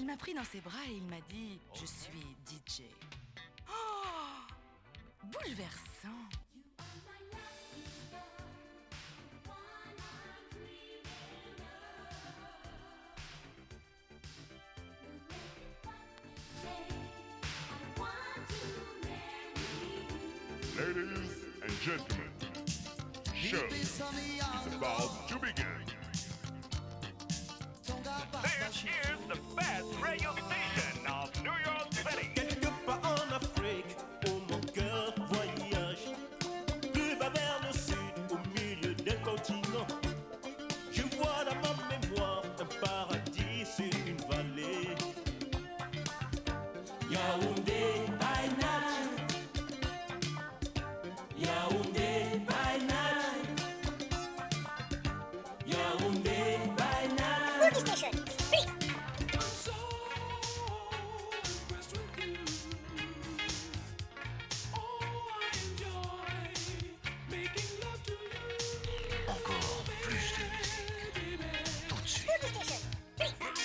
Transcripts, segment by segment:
Il m'a pris dans ses bras et il m'a dit Je suis DJ. Oh Bouleversant.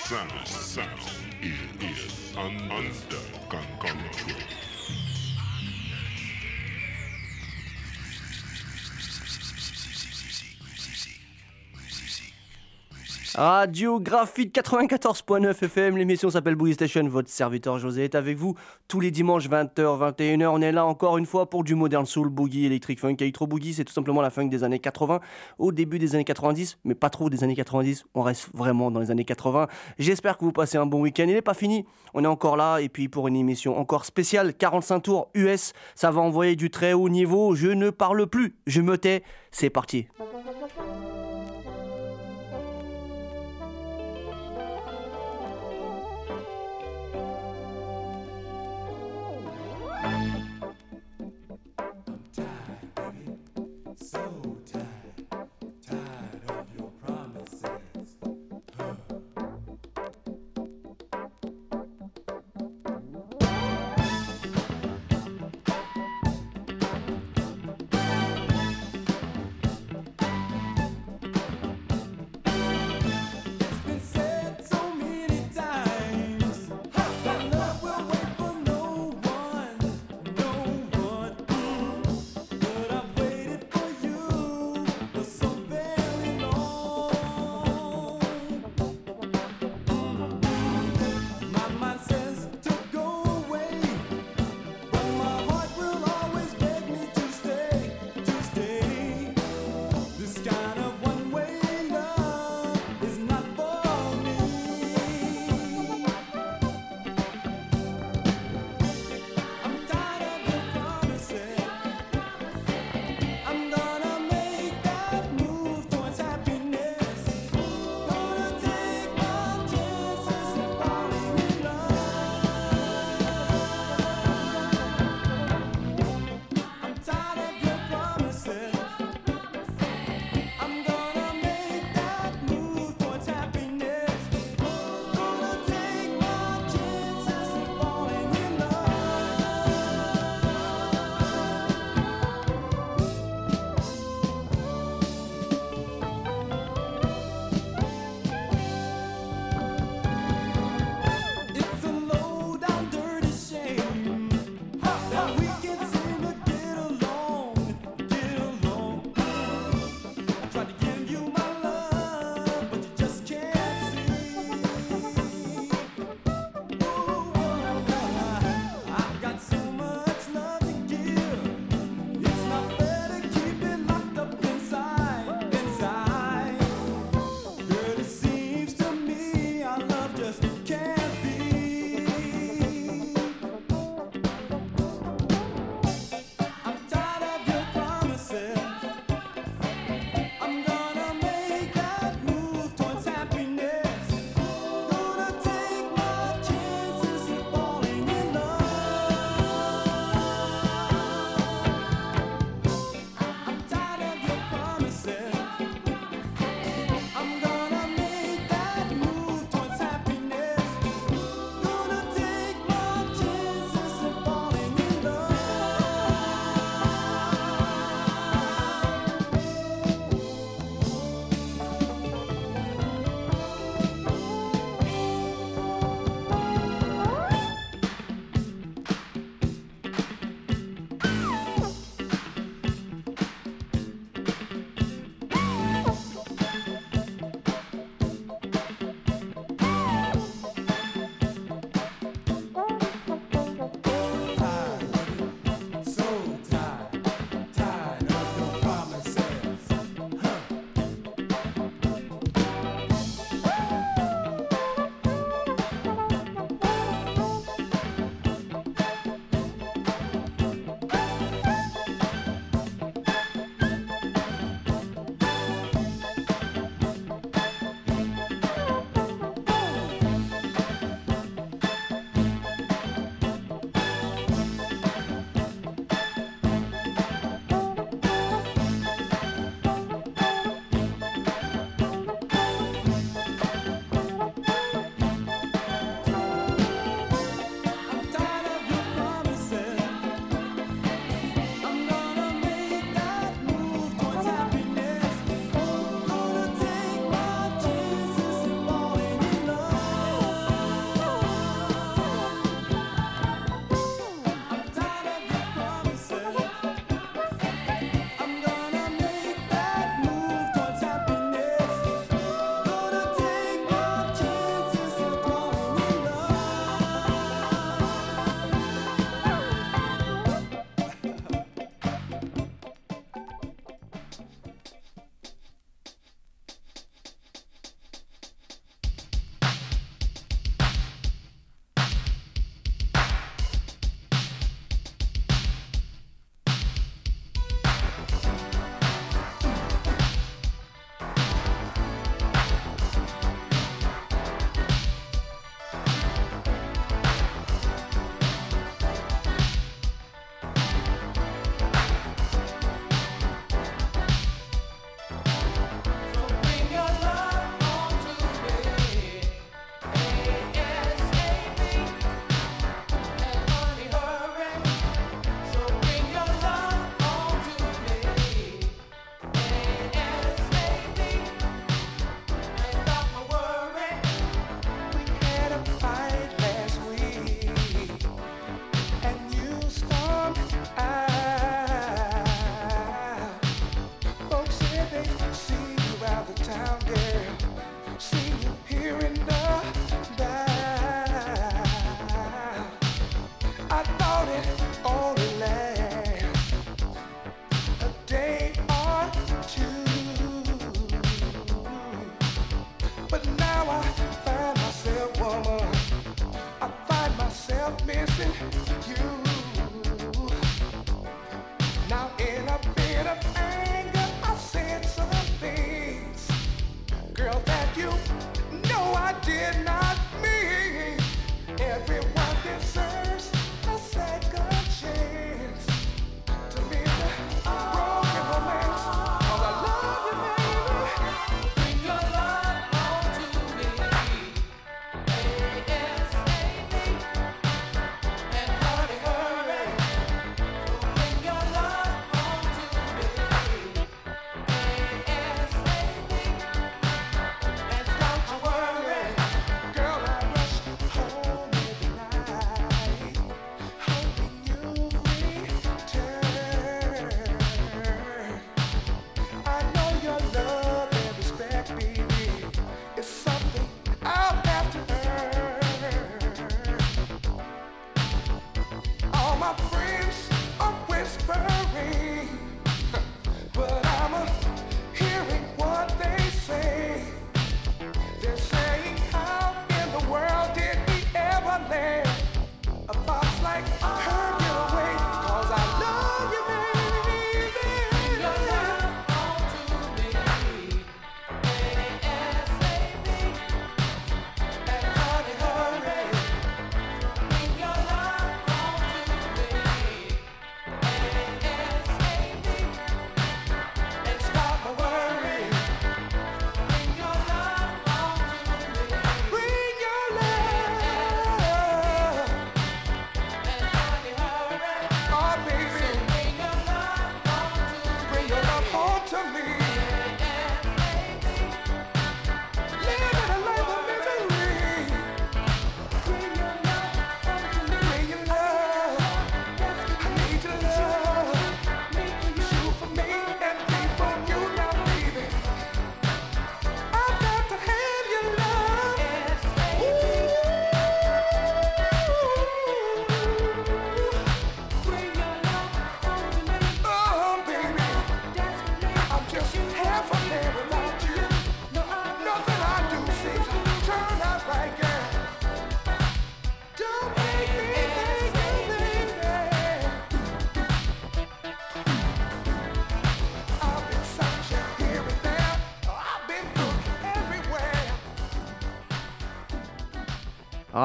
Sound, sound is, is un, under con- control. Radio Graphite 94.9 FM, l'émission s'appelle Boogie Station, votre serviteur José est avec vous tous les dimanches 20h, 21h. On est là encore une fois pour du modern soul, boogie, électrique funk. Electro boogie, c'est tout simplement la funk des années 80, au début des années 90, mais pas trop des années 90. On reste vraiment dans les années 80. J'espère que vous passez un bon week-end. Il n'est pas fini, on est encore là et puis pour une émission encore spéciale, 45 tours US, ça va envoyer du très haut niveau. Je ne parle plus, je me tais. C'est parti.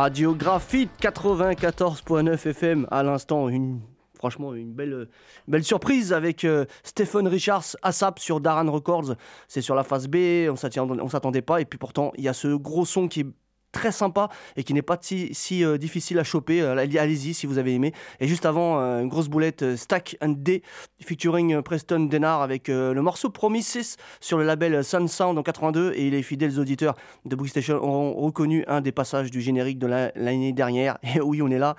Radio Graphite 94.9 FM à l'instant une franchement une belle belle surprise avec euh, Stephen Richards ASAP sur Daran Records. C'est sur la phase B on s'attendait pas. Et puis pourtant il y a ce gros son qui très sympa et qui n'est pas si, si, euh, difficile à choper. Euh, allez- Allez-y si vous avez aimé. Et juste avant, euh, une grosse boulette Stack and D featuring Preston Denard avec le morceau Promises sur le label Sun Sound en 82 et les fidèles auditeurs de Boogie Station auront reconnu un des passages du générique de la- l'année dernière. Et oui, on est là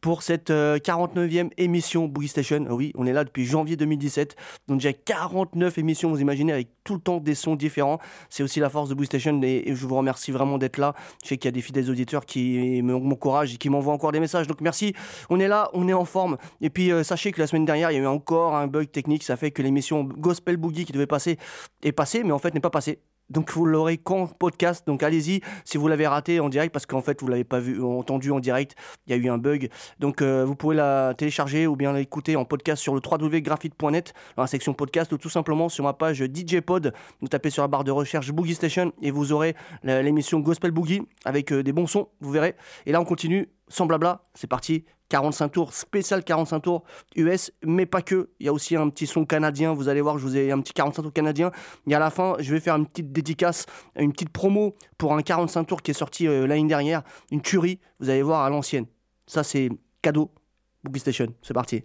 pour cette euh, 49e émission Boogie Station. Oui, on est là depuis janvier 2017. Donc déjà 49 émissions, vous imaginez, avec tout le temps des sons différents. C'est aussi la force de Boogie Station et, je vous remercie vraiment d'être là. Sais qu'il y a des fidèles auditeurs qui me- m'encouragent et qui m'envoient encore des messages. Donc merci, on est là, on est en forme. Et puis euh, sachez que la semaine dernière, il y a eu encore un bug technique. Ça fait que l'émission Gospel Boogie qui devait passer est passée, mais en fait n'est pas passée. Donc vous l'aurez qu'en podcast. Donc allez-y si vous l'avez raté en direct parce qu'en fait vous l'avez pas vu entendu en direct. Il y a eu un bug. Donc euh, vous pouvez la télécharger ou bien l'écouter en podcast sur le www.graphite.net dans la section podcast ou tout simplement sur ma page DJ Pod. Vous tapez sur la barre de recherche Boogie Station et vous aurez l'émission Gospel Boogie avec euh, des bons sons. Vous verrez. Et là on continue sans blabla. C'est parti. 45 tours, spécial 45 tours US, mais pas que. Il y a aussi un petit son canadien. Vous allez voir, je vous ai un petit 45 tours canadien. Et à la fin, je vais faire une petite dédicace, une petite promo pour un 45 tours qui est sorti euh, l'année dernière. Une tuerie, vous allez voir à l'ancienne. Ça, c'est cadeau. Boogie Station, c'est parti.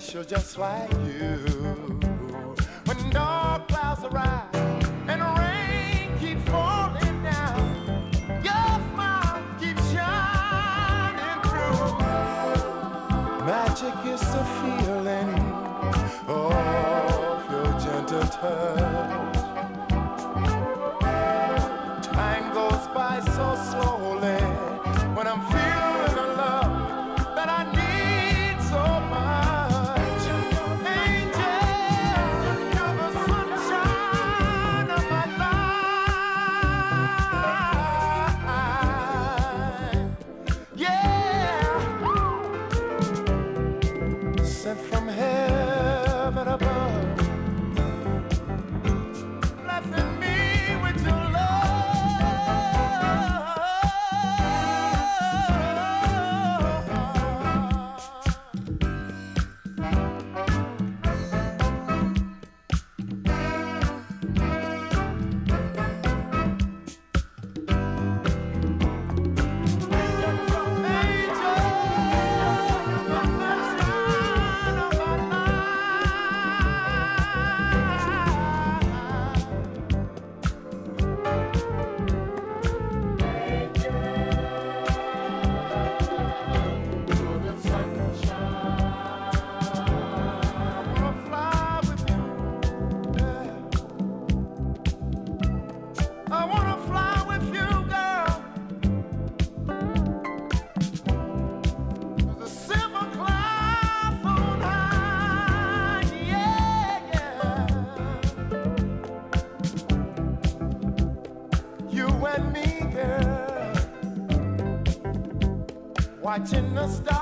special just like you. When dark clouds arise and rain keeps falling down, your smile keeps shining through. Magic is the feeling of your gentle touch. watching the stars.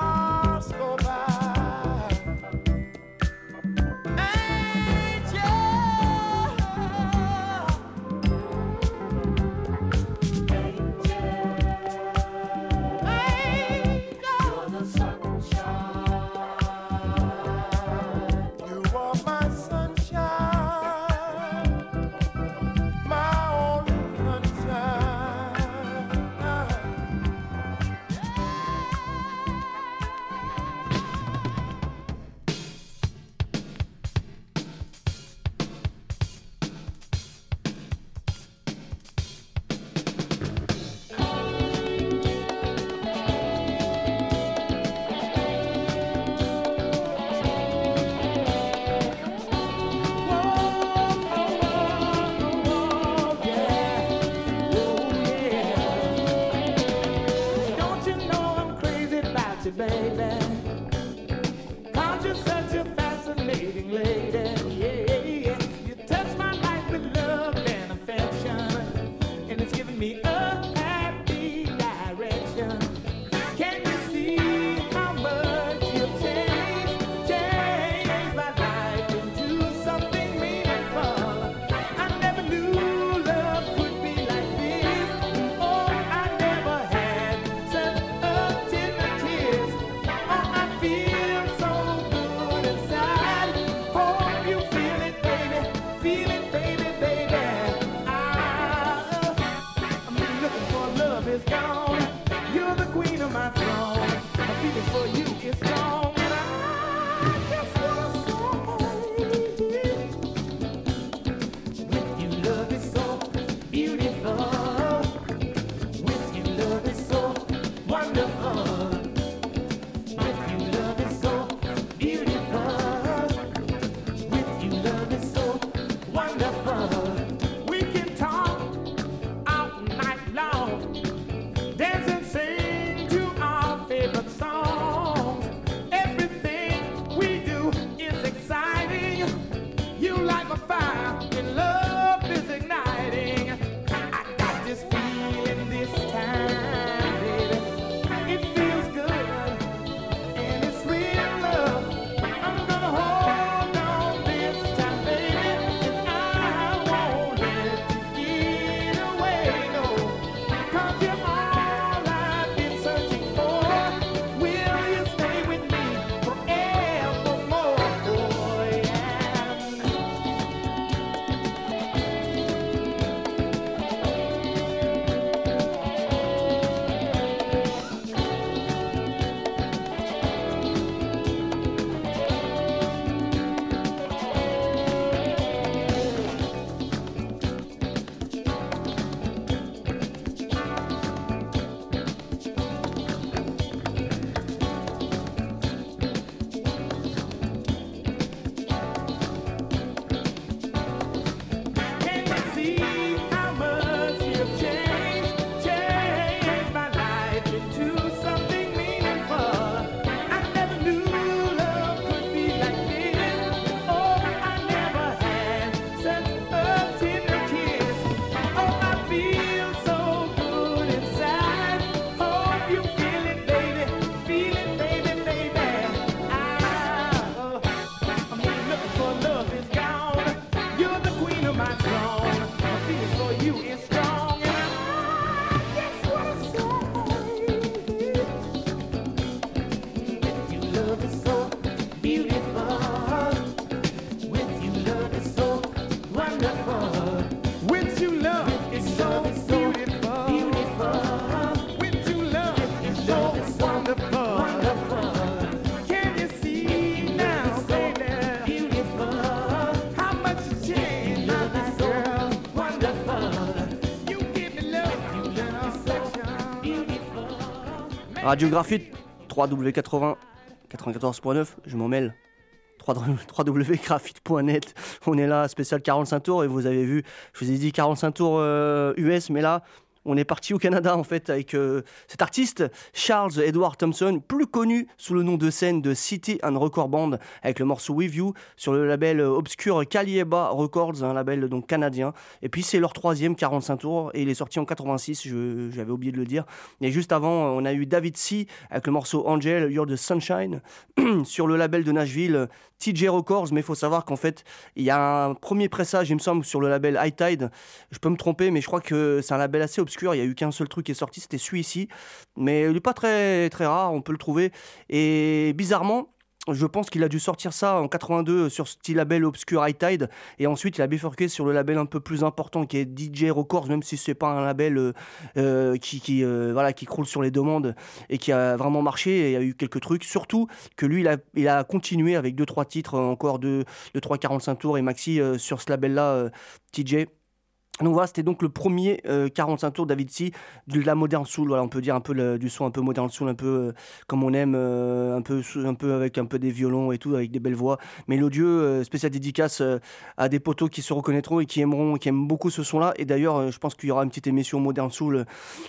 Radio Graphite, 3W80, 94.9, je m'en mêle. 3wgraphite.net. On est là, spécial 45 tours, et vous avez vu, je vous ai dit 45 tours euh, US, mais là, on est parti au Canada en fait avec euh, cet artiste Charles Edward Thompson, plus connu sous le nom de scène de City and Record Band, avec le morceau With You sur le label euh, obscur Calieba Records, un label donc canadien. Et puis c'est leur troisième 45 tours et il est sorti en 86, je- j'avais oublié de le dire. Et juste avant, on a eu David C avec le morceau Angel, You're the Sunshine sur le label de Nashville. TJ Records, mais il faut savoir qu'en fait, il y a un premier pressage, il me semble, sur le label High Tide. Je peux me tromper, mais je crois que c'est un label assez obscur. Il y a eu qu'un seul truc qui est sorti, c'était celui-ci. Mais il n'est pas très, très rare, on peut le trouver. Et bizarrement, je pense qu'il a dû sortir ça en 82 sur ce petit label obscur High Tide. Et ensuite, il a bifurqué sur le label un peu plus important qui est DJ Records, même si c'est pas un label euh, euh, qui, euh, voilà, qui croule sur les demandes et qui a vraiment marché. Et il y a eu quelques trucs. Surtout que lui, il a, il a continué avec 2-3 titres, euh, encore de, de 3-45 tours et maxi sur ce label-là, euh, TJ. Donc voilà, c'était donc le premier euh, 45 tours David C de la modern soul. Voilà, on peut dire un peu du son un peu modern soul, un peu euh, comme on aime, euh, un peu un peu avec un peu des violons et tout, avec des belles voix mélodieux. euh, spécial dédicace euh, à des potos qui se reconnaîtront et qui aimeront, qui aiment beaucoup ce son-là. Et d'ailleurs, euh, je pense qu'il y aura une petite émission modern soul euh,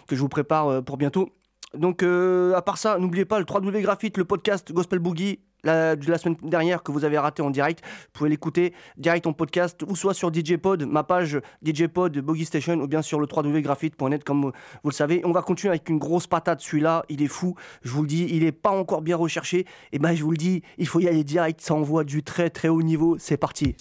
que je vous prépare euh, pour bientôt. Donc, euh, à part ça, n'oubliez pas le 3W Graphite, le podcast Gospel Boogie la, semaine dernière que vous avez raté en direct. Vous pouvez l'écouter direct en podcast ou soit sur DJ Pod, ma page DJ Pod Boogie Station ou bien sur le www.graphite.net comme vous le savez. On va continuer avec une grosse patate. Celui-là, il est fou. Je vous le dis, il est pas encore bien recherché. Et ben, je vous le dis, il faut y aller direct. Ça envoie du très très haut niveau. C'est parti.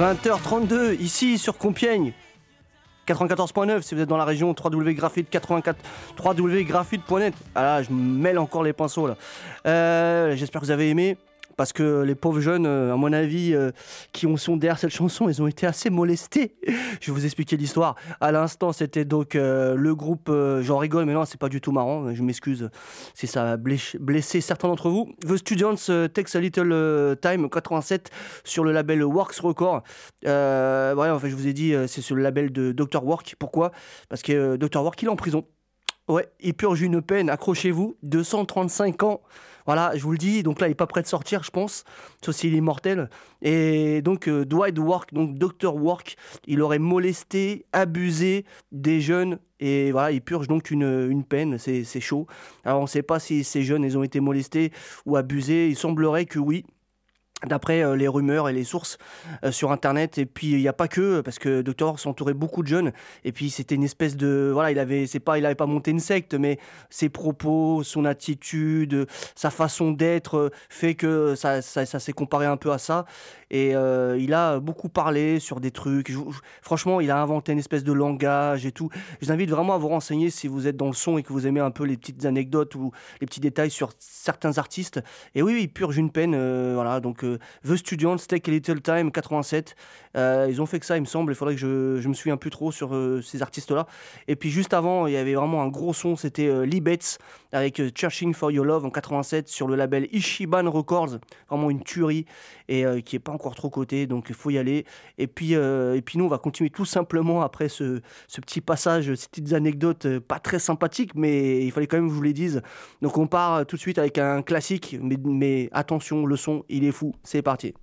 20h32 ici sur Compiègne. 94.9 si vous êtes dans la région www.graphite 84 www.graphite.net ah là je mêle encore les pinceaux là. Euh, j'espère que vous avez aimé parce que les pauvres jeunes, euh, à mon avis, euh, qui ont sont derrière cette chanson, ils ont été assez molestés. Je vais vous expliquer l'histoire. À l'instant, c'était donc euh, le groupe. J'en rigole, mais non, c'est pas du tout marrant. Je m'excuse si ça a blessé, certains d'entre vous. The Students Takes a Little Time 87 sur le label Works Record. Euh, ouais, en fait, je vous ai dit, c'est sur le label de Dr. Work. Pourquoi? Parce que Dr. Work, il est en prison. Ouais, il purge une peine, accrochez-vous, 235 ans. Voilà, je vous le dis, donc là, il n'est pas prêt de sortir, je pense, sauf s'il est mortel. Et donc, euh, Dwight Work, donc Dr. Work, il aurait molesté, abusé des jeunes, et voilà, il purge donc une, une peine, c'est chaud. Alors, on ne sait pas si ces jeunes, ils ont été molestés ou abusés, il semblerait que oui. D'après euh, les rumeurs et les sources euh, sur internet, et puis il n'y a pas que parce que Dr. S'entourait beaucoup de jeunes, et puis c'était une espèce de voilà, il avait c'est pas il avait pas monté une secte, mais ses propos, son attitude, sa façon d'être euh, fait que ça, ça, ça s'est comparé un peu à ça, et euh, il a beaucoup parlé sur des trucs. Je- je- franchement, il a inventé une espèce de langage et tout. Je vous invite vraiment à vous renseigner si vous êtes dans le son et que vous aimez un peu les petites anecdotes ou les petits détails sur certains artistes. Et oui, il purge une peine. euh, voilà, donc euh, The Students, Take a Little Time, 87. Euh, ils ont fait que ça, il me semble. Il faudrait que je, je me souviens plus trop sur ces artistes-là. Et puis juste avant, il y avait vraiment un gros son. C'était Lee avec Searching for Your Love en 87 sur le label Ishiban Records. Vraiment une tuerie et qui est pas encore trop coté. Donc il faut y aller. Et puis, euh, et puis nous, on va continuer tout simplement après ce, ce petit passage, ces petites anecdotes euh, pas très sympathiques, mais il fallait quand même que je vous les dise. Donc on part tout de suite avec un classique, mais, mais attention, le son, il est fou. C'est parti.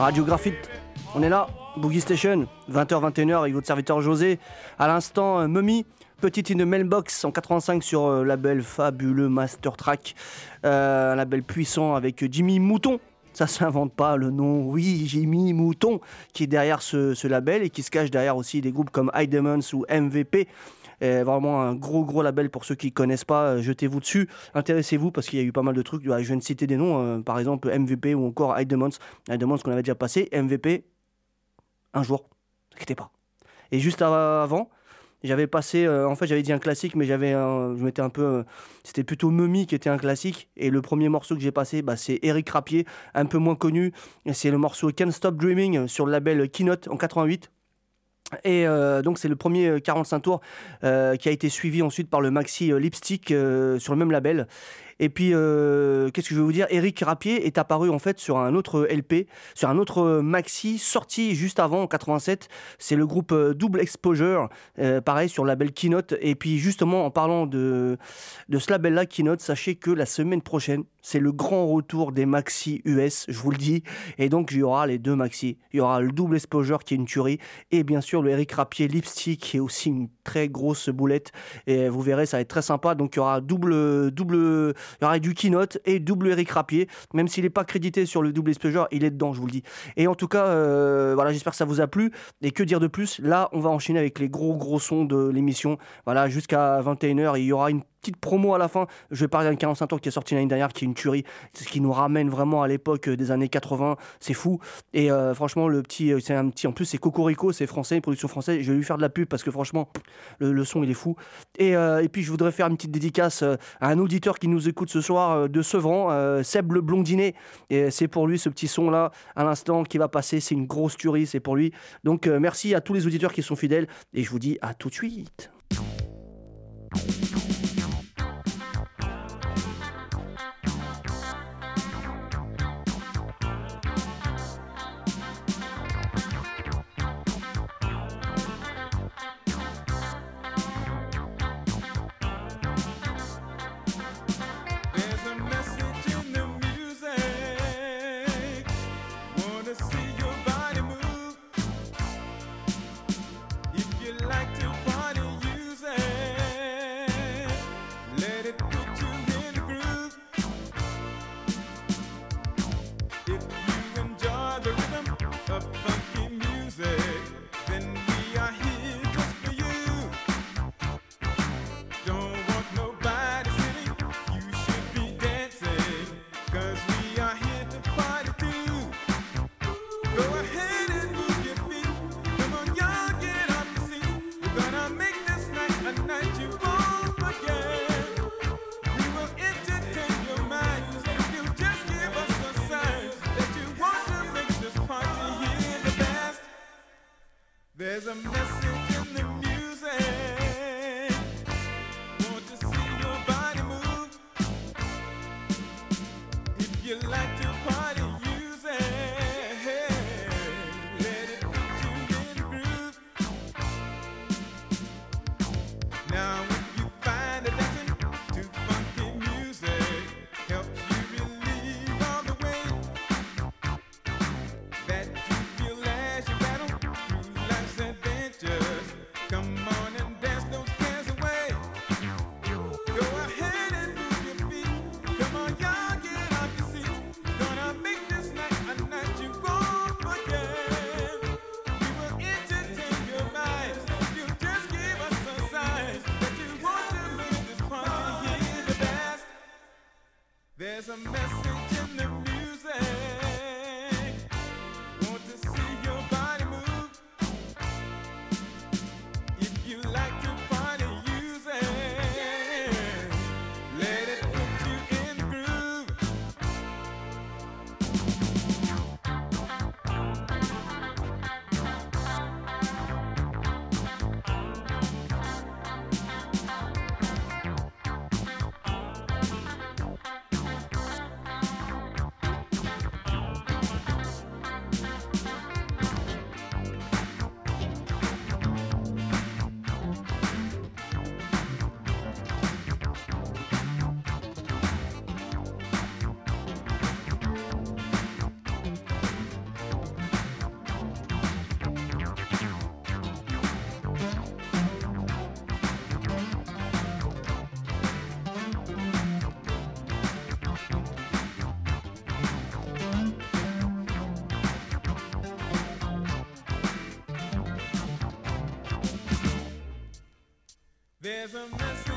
Radio Graphite, on est là, Boogie Station, 20h-21h avec votre serviteur José. À l'instant, euh, Mummy, petite in mailbox en 85 sur euh, label fabuleux Master Track, euh, un label puissant avec Jimmy Mouton. Ça s'invente pas le nom, oui, Jimmy Mouton, qui est derrière ce, ce label et qui se cache derrière aussi des groupes comme High Demons ou MVP. Euh, vraiment un gros gros label pour ceux qui connaissent pas, euh, jetez-vous dessus, intéressez-vous parce qu'il y a eu pas mal de trucs. Je viens de citer des noms, euh, par exemple MVP ou encore Demons, Demons qu'on avait déjà passé, MVP, un jour, ne inquiétez pas. Et juste av- avant, j'avais passé, euh, en fait j'avais dit un classique, mais j'avais, je m'étais un peu, c'était plutôt Mummy qui était un classique. Et le premier morceau que j'ai passé, bah, c'est Eric Rapier, un peu moins connu. Et C'est le morceau Can't Stop Dreaming sur le label Keynote en 88. Et euh, donc c'est le premier euh, 45 tours euh, qui a été suivi ensuite par le maxi euh, Lipstick euh, sur le même label. Et puis euh, qu'est-ce que je vais vous dire? Eric Rapier est apparu en fait sur un autre LP, sur un autre euh, maxi sorti juste avant en 87. C'est le groupe euh, Double Exposure, euh, pareil sur le label Keynote. Et puis justement en parlant de de ce label-là Keynote, sachez que la semaine prochaine c'est le grand retour des maxi US, je vous le dis. Et donc il y aura les deux maxi. Il y aura le Double Exposure qui est une tuerie et bien sûr le Eric Rapier Lipstick qui est aussi une très grosse boulette. Et vous verrez ça va être très sympa. Donc il y aura double double du keynote et double Eric Rapier. Même s'il n'est pas crédité sur le double exposure il est dedans je vous le dis. Et en tout cas euh, voilà j'espère que ça vous a plu. Et que dire de plus? Là on va enchaîner avec les gros gros sons de l'émission. Voilà jusqu'à 21h il y aura une petite promo à la fin. Je vais parler d'un 45 tours qui est sorti l'année dernière qui est une tuerie. Ce qui nous ramène vraiment à l'époque des années 80 c'est fou. Et euh, franchement le petit c'est un petit en plus c'est Cocorico c'est français une production française. Je vais lui faire de la pub parce que franchement le, son il est fou. Et, euh, et puis je voudrais faire une petite dédicace euh, à un auditeur qui nous écoute ce soir euh, de Sevran euh, Seb le blondinet. Et c'est pour lui ce petit son là à l'instant qui va passer. C'est une grosse tuerie c'est pour lui. Donc euh, merci à tous les auditeurs qui sont fidèles. Et je vous dis à tout de suite There's a message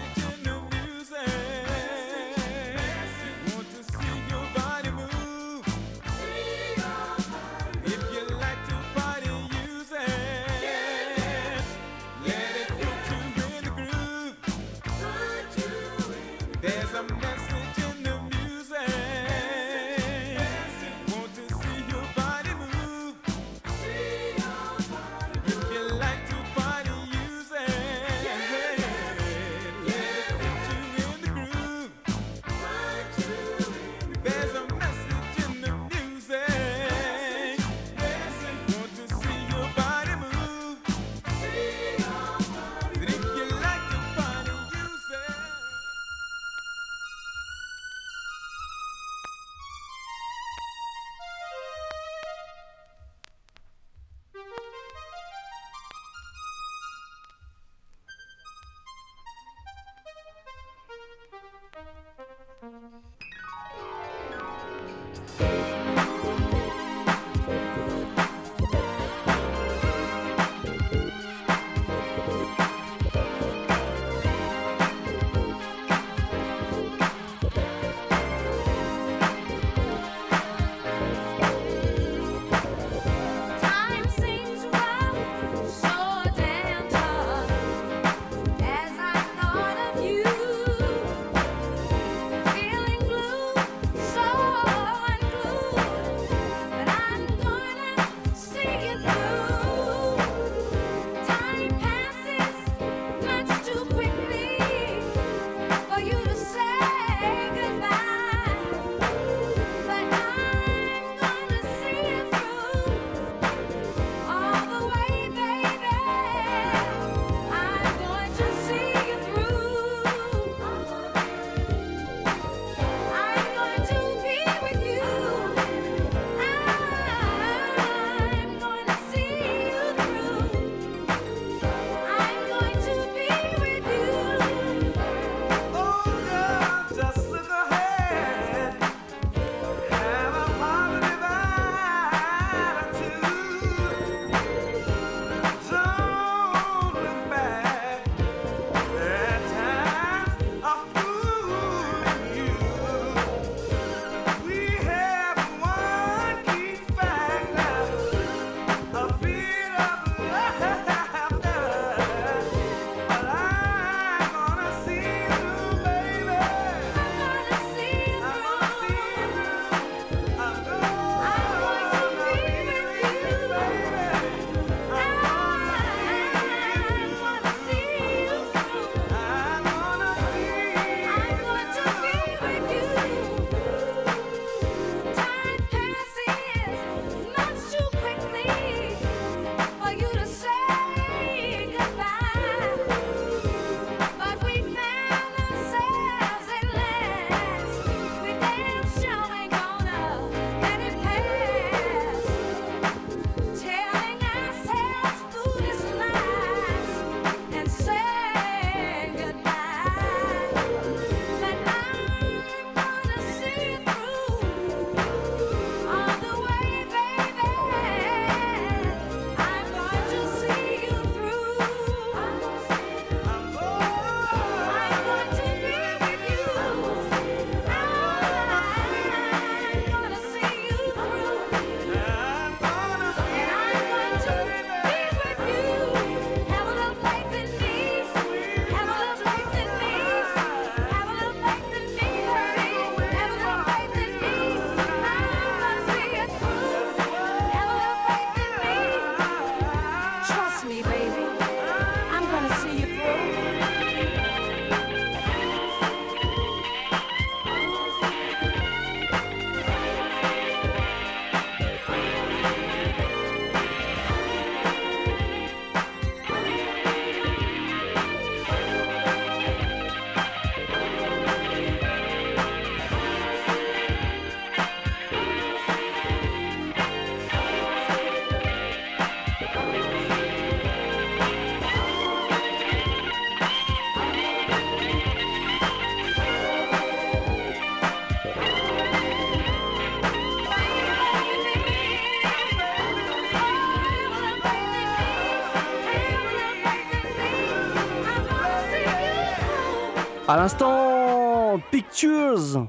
À l'instant, Pictures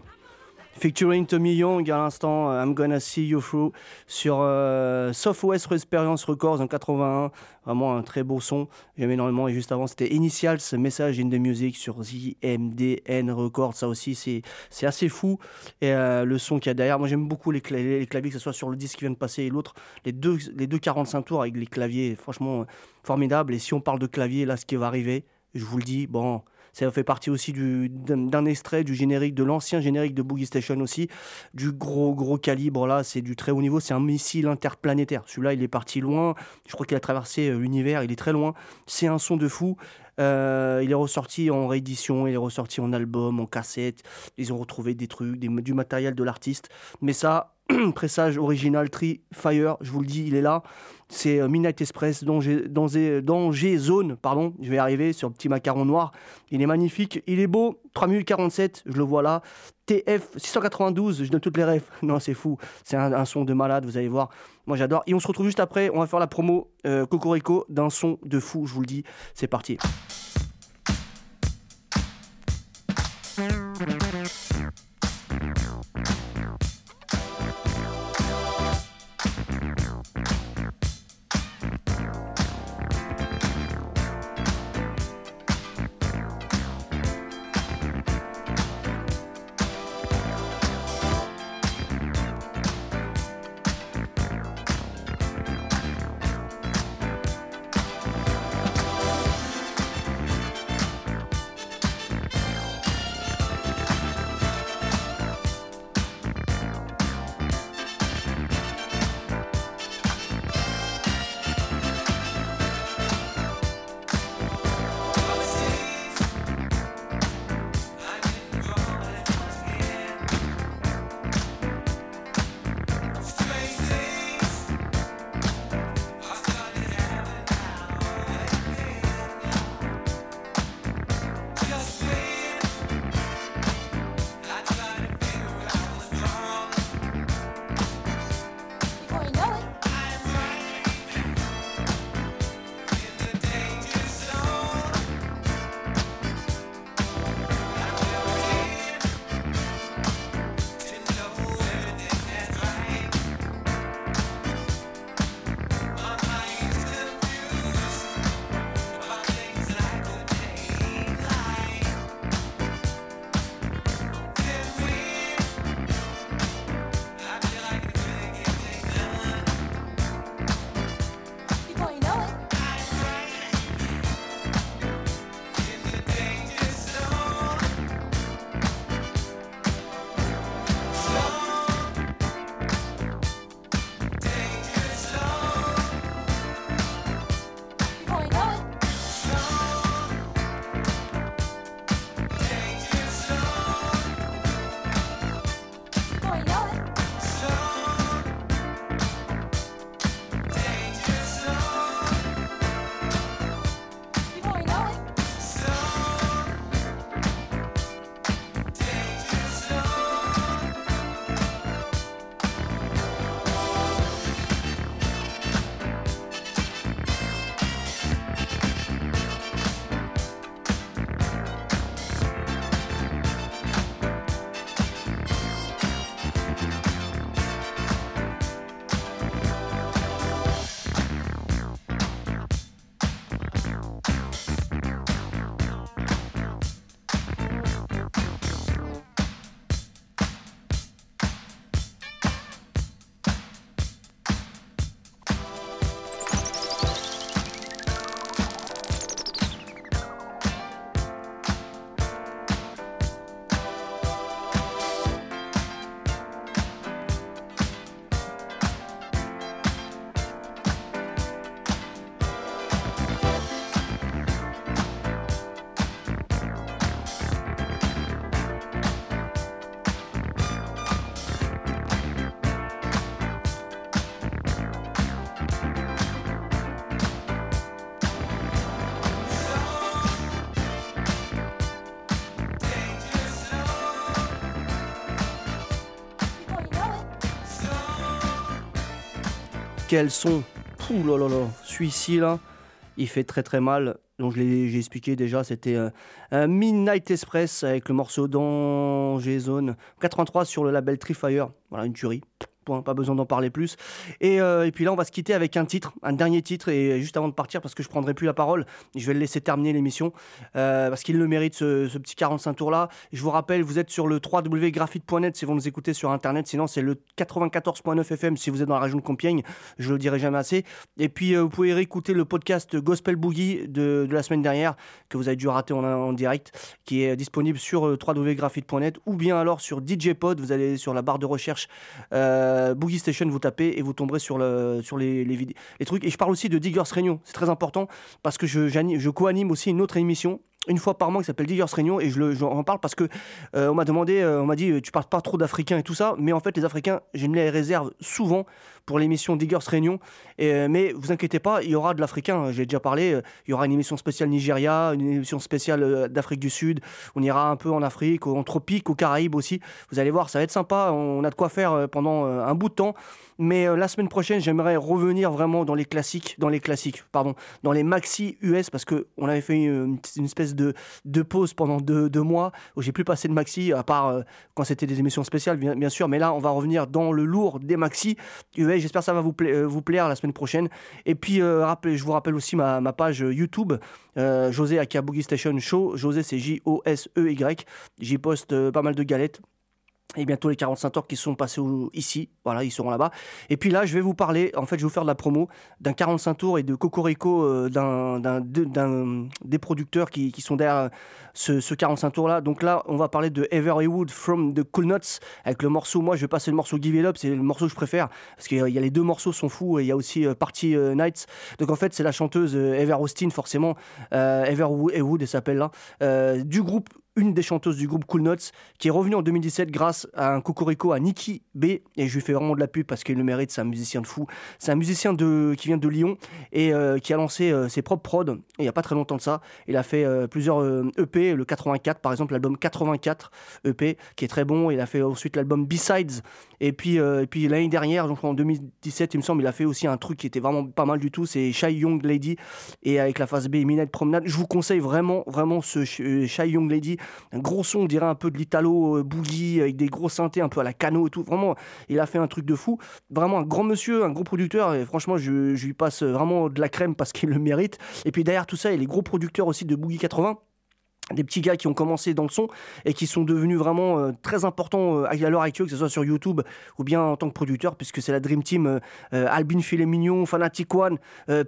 Featuring Tommy Young à l'instant, I'm Gonna See You Through sur euh, Southwest Experience Records en 81. Vraiment un très beau son, j'aime énormément. Et juste avant, c'était Initials, Message in the Music sur ZMDN Records. Ça aussi, c'est assez fou. Et euh, le son qu'il y a derrière, moi j'aime beaucoup les, les claviers, que ce soit sur le disque qui vient de passer et l'autre. Les deux, les deux 45 tours avec les claviers, franchement formidable. Et si on parle de clavier, là, ce qui va arriver, je vous le dis, bon, ça fait partie aussi du- d'un extrait du générique, de l'ancien générique de Boogie Station aussi, du gros gros calibre là, c'est du très haut niveau, c'est un missile interplanétaire. Celui-là, il est parti loin, je crois qu'il a traversé euh, l'univers, il est très loin. C'est un son de fou. Euh, il est ressorti en réédition, il est ressorti en album, en cassette. Ils ont retrouvé des trucs, du matériel de l'artiste. Mais ça, pressage original, Tree Fire, je vous le dis, il est là. C'est euh, Midnight Express, danger, danger, danger zone, pardon, je vais arriver sur le petit macaron noir. Il est magnifique, il est beau, 3 minutes 47, je le vois là. TF 692, je donne toutes les rêves. Non, c'est fou, c'est un, un son de malade, vous allez voir. Moi j'adore. Et on se retrouve juste après, on va faire la promo euh, Cocorico d'un son de fou, je vous le dis. C'est parti. Quel son Ouh là là là, celui-ci là, il fait très très mal. Donc je l'ai j'ai expliqué déjà, c'était un Midnight Express avec le morceau Danger Zone 83 sur le label Trifire. Voilà, une tuerie. Pas besoin d'en parler plus. Et, euh, et puis là, on va se quitter avec un titre, un dernier titre. Et juste avant de partir, parce que je prendrai plus la parole, je vais le laisser terminer l'émission, euh, parce qu'il le mérite, ce, ce petit 45 tours-là. Je vous rappelle, vous êtes sur le www.graphite.net si vous nous écoutez sur Internet. Sinon, c'est le 94.9 FM si vous êtes dans la région de Compiègne. Je le dirai jamais assez. Et puis, euh, vous pouvez réécouter le podcast Gospel Boogie de, la semaine dernière, que vous avez dû rater en, direct, qui est disponible sur www.graphite.net ou bien alors sur DJ Pod. Vous allez sur la barre de recherche Boogie Station, vous tapez et vous tomberez sur, le, sur les, les, trucs. Et je parle aussi de Diggers Réunion. C'est très important parce que je, co-anime aussi une autre émission une fois par mois qui s'appelle Diggers Réunion et je le, j'en parle parce que euh, on m'a demandé, euh, on m'a dit euh, tu parles pas trop d'Africains et tout ça, mais en fait les Africains, je me les réserve souvent pour l'émission Diggers Réunion. Et, euh, mais vous inquiétez pas, il y aura de l'Africain. J'ai déjà parlé. euh, Il y aura une émission spéciale Nigeria, une émission spéciale euh, d'Afrique du Sud. On ira un peu en Afrique, en tropique, aux Caraïbes aussi. Vous allez voir, ça va être sympa. On a de quoi faire pendant un bout de temps. Mais la semaine prochaine, j'aimerais revenir vraiment dans les classiques, dans les classiques, pardon, dans les maxi US parce que on avait fait une, espèce de, pause pendant deux, mois où j'ai plus passé de maxi à part quand c'était des émissions spéciales, bien sûr. Mais là, on va revenir dans le lourd des maxi US. J'espère que ça va euh, vous plaire la semaine prochaine. Et puis, euh, je vous rappelle aussi ma, page YouTube, euh, José Aka Station Show. José, c'est J-O-S-E-Y. J'y poste pas mal de galettes et bientôt les 45 tours qui sont passés ici, voilà, ils seront là-bas. Et puis là, je vais vous parler, en fait, je vais vous faire de la promo d'un 45 tours et de Cocorico, euh, d'un, d'un, de- d'un- des producteurs qui, qui sont derrière ce, ce 45 tours-là. Donc là, on va parler de Everywood from the Cool Nuts avec le morceau, moi je vais passer le morceau Give It Up, c'est le morceau que je préfère parce qu'il y a- les deux morceaux sont fous et il y a aussi euh, Party euh, Nights. Donc en fait, c'est la chanteuse euh, Ever Austin, forcément, euh, Everwood, elle s'appelle là, euh, du groupe une des chanteuses du groupe Cool Nuts, qui est revenue en 2017 grâce à un cocorico à Nicky B. Et je lui fais vraiment de la pub parce qu'il le mérite, c'est un musicien de fou. C'est un musicien de, qui vient de Lyon et euh, qui a lancé euh, ses propres prods il n'y a pas très longtemps de ça. Il a fait euh, plusieurs EP, le 84 par exemple, l'album 84 EP, qui est très bon. Il a fait ensuite l'album B-Sides. Et puis, et puis l'année dernière, donc en 2017, il me semble, il a fait aussi un truc qui était vraiment pas mal du tout. C'est Shy Young Lady. Et avec la phase B, Midnight Promenade. Je vous conseille vraiment, vraiment ce Sh- Shy Young Lady. Un gros son, on dirait un peu de l'italo euh, boogie, avec des gros synthés un peu à la cano et tout. Vraiment, il a fait un truc de fou. Vraiment un grand monsieur, un gros producteur. Et franchement, je, je lui passe vraiment de la crème parce qu'il le mérite. Et puis derrière tout ça, il les gros producteurs aussi de Boogie 80 des petits gars qui ont commencé dans le son et qui sont devenus vraiment euh, très importants euh, à l'heure actuelle, que ce soit sur YouTube ou bien en tant que producteur, puisque c'est la Dream Team, euh, Albin Filet Mignon, Fanatic One,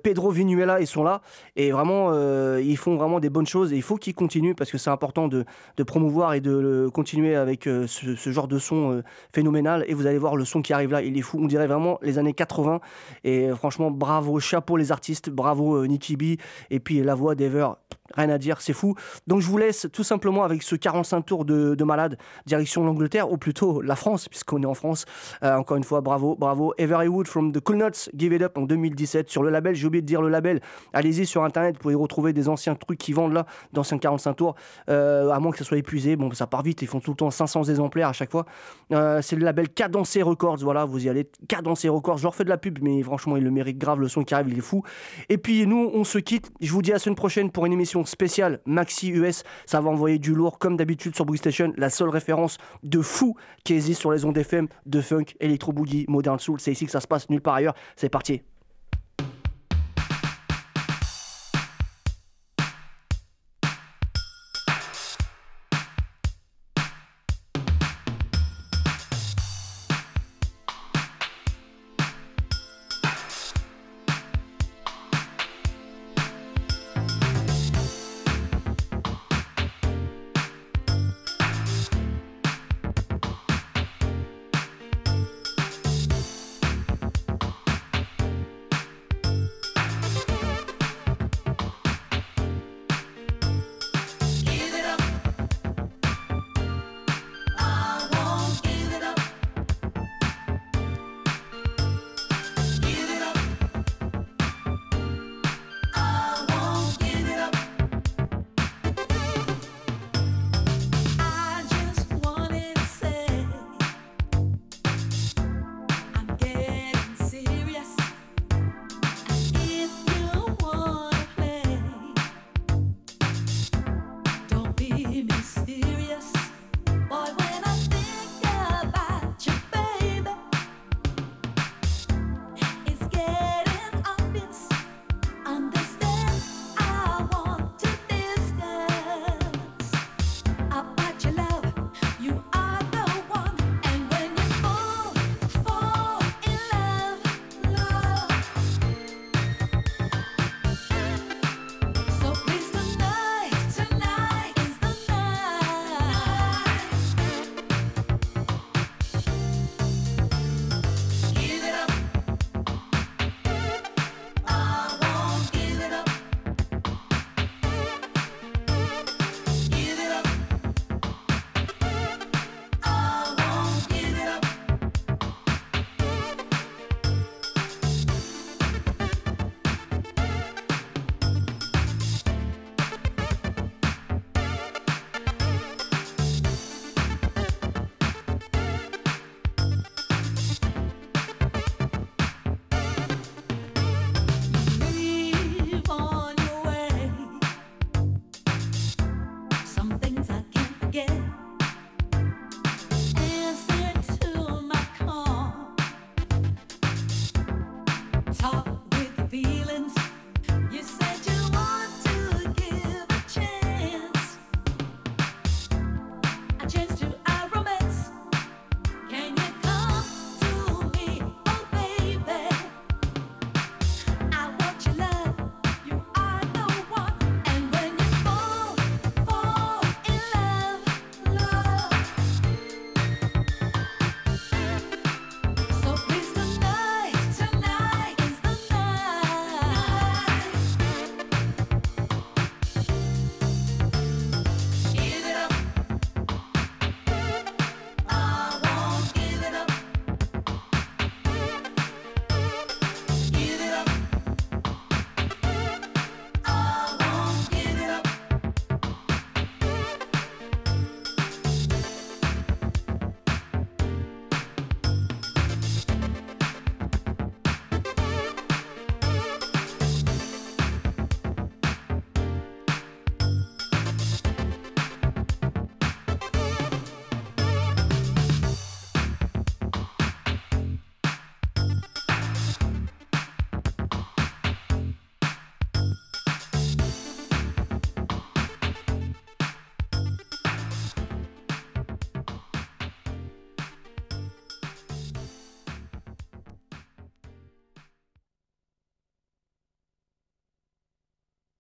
Pedro Vinuela, ils sont là. Et vraiment, ils font vraiment des bonnes choses et il faut qu'ils continuent parce que c'est important de, promouvoir et de continuer avec ce, genre de son phénoménal. Et vous allez voir le son qui arrive là, il est fou. On dirait vraiment les années 80. Et franchement, bravo, chapeau les artistes, bravo Nicky B. Et puis la voix d'Ever, rien à dire, c'est fou. Donc je vous laisse tout simplement avec ce 45 tours de, de malade, direction l'Angleterre, ou plutôt la France, puisqu'on est en France. Euh, encore une fois, bravo, bravo. Everywood from the Cool Nuts, Give It Up en 2017 sur le label. J'ai oublié de dire le label. Allez-y sur internet, vous pouvez retrouver des anciens trucs qui vendent là, d'anciens 45 tours, euh, à moins que ça soit épuisé. Bon, ça part vite, ils font tout le temps 500 exemplaires à chaque fois. Euh, c'est le label Cadencé Records, voilà, vous y allez. Cadencé Records, je leur fais de la pub, mais franchement, il le mérite grave, le son qui arrive, il est fou. Et puis nous, on se quitte. Je vous dis à la semaine prochaine pour une émission spéciale Maxi US. Ça va envoyer du lourd, comme d'habitude sur Boogie Station, la seule référence de fou qui existe sur les ondes FM de funk, électro boogie, modern soul. C'est ici que ça se passe, nulle part ailleurs. C'est parti.